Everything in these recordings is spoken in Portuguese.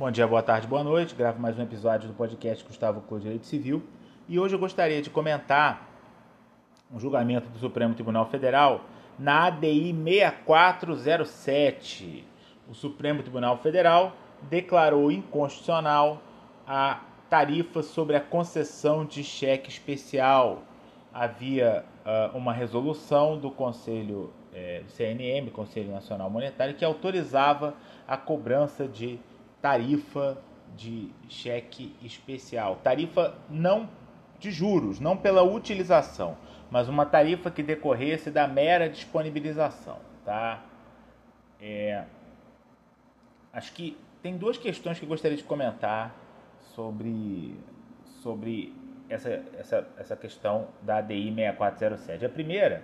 Bom dia, boa tarde, boa noite. Gravo mais um episódio do podcast Gustavo Clô Direito Civil. E hoje eu gostaria de comentar um julgamento do Supremo Tribunal Federal na ADI 6407. O Supremo Tribunal Federal declarou inconstitucional a tarifa sobre a concessão de cheque especial. Havia uh, uma resolução do Conselho é, do CNM, Conselho Nacional Monetário, que autorizava a cobrança de tarifa de cheque especial. Tarifa não de juros, não pela utilização, mas uma tarifa que decorresse da mera disponibilização. Tá? É, acho que tem duas questões que eu gostaria de comentar sobre, sobre essa, essa, essa questão da ADI 6407. A primeira,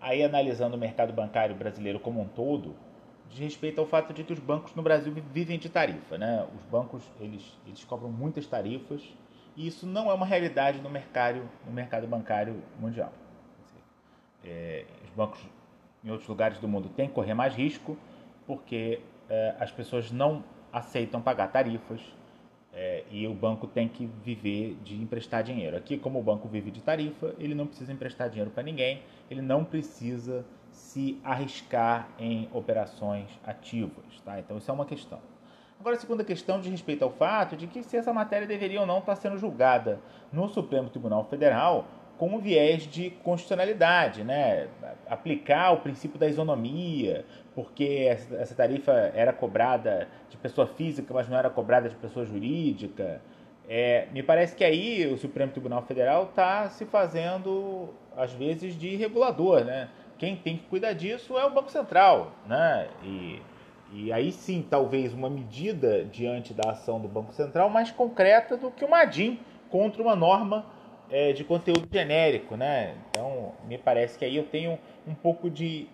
aí analisando o mercado bancário brasileiro como um todo, diz respeito ao fato de que os bancos no Brasil vivem de tarifa. Né? Os bancos eles, eles cobram muitas tarifas e isso não é uma realidade no mercado, no mercado bancário mundial. É, os bancos em outros lugares do mundo têm que correr mais risco porque é, as pessoas não aceitam pagar tarifas é, e o banco tem que viver de emprestar dinheiro. Aqui, como o banco vive de tarifa, ele não precisa emprestar dinheiro para ninguém, ele não precisa se arriscar em operações ativas. Tá? Então, isso é uma questão. Agora, a segunda questão diz respeito ao fato de que se essa matéria deveria ou não estar sendo julgada no Supremo Tribunal Federal com viés de constitucionalidade, né? aplicar o princípio da isonomia, porque essa tarifa era cobrada de pessoa física, mas não era cobrada de pessoa jurídica. É, me parece que aí o Supremo Tribunal Federal está se fazendo, às vezes, de regulador. Né? Quem tem que cuidar disso é o Banco Central. Né? E, e aí sim, talvez uma medida diante da ação do Banco Central mais concreta do que uma ADIM contra uma norma é, de conteúdo genérico, né? Então, me parece que aí eu tenho um pouco de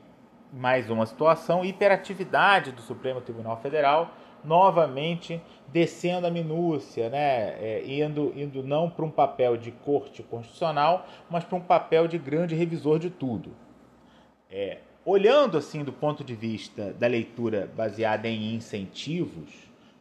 mais uma situação, hiperatividade do Supremo Tribunal Federal, novamente descendo a minúcia, né? É, indo, indo não para um papel de corte constitucional, mas para um papel de grande revisor de tudo. É, olhando assim do ponto de vista da leitura baseada em incentivos,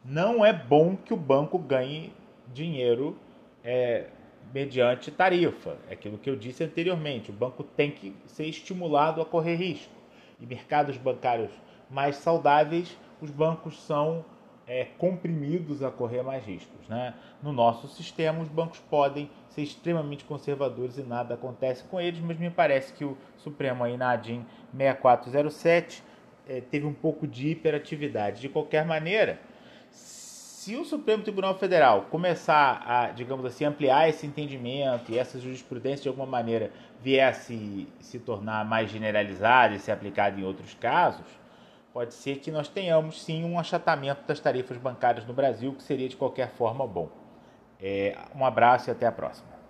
não é bom que o banco ganhe dinheiro é, mediante tarifa. É aquilo que eu disse anteriormente. O banco tem que ser estimulado a correr risco. E mercados bancários mais saudáveis, os bancos são é, comprimidos a correr mais riscos. Né? No nosso sistema, os bancos podem ser extremamente conservadores e nada acontece com eles, mas me parece que o Supremo aí na ADIM 6407 é, teve um pouco de hiperatividade. De qualquer maneira, se o Supremo Tribunal Federal começar a, digamos assim, ampliar esse entendimento e essa jurisprudência de alguma maneira vier a se, se tornar mais generalizada e ser aplicada em outros casos, pode ser que nós tenhamos sim um achatamento das tarifas bancárias no Brasil, que seria de qualquer forma bom. É, um abraço e até a próxima.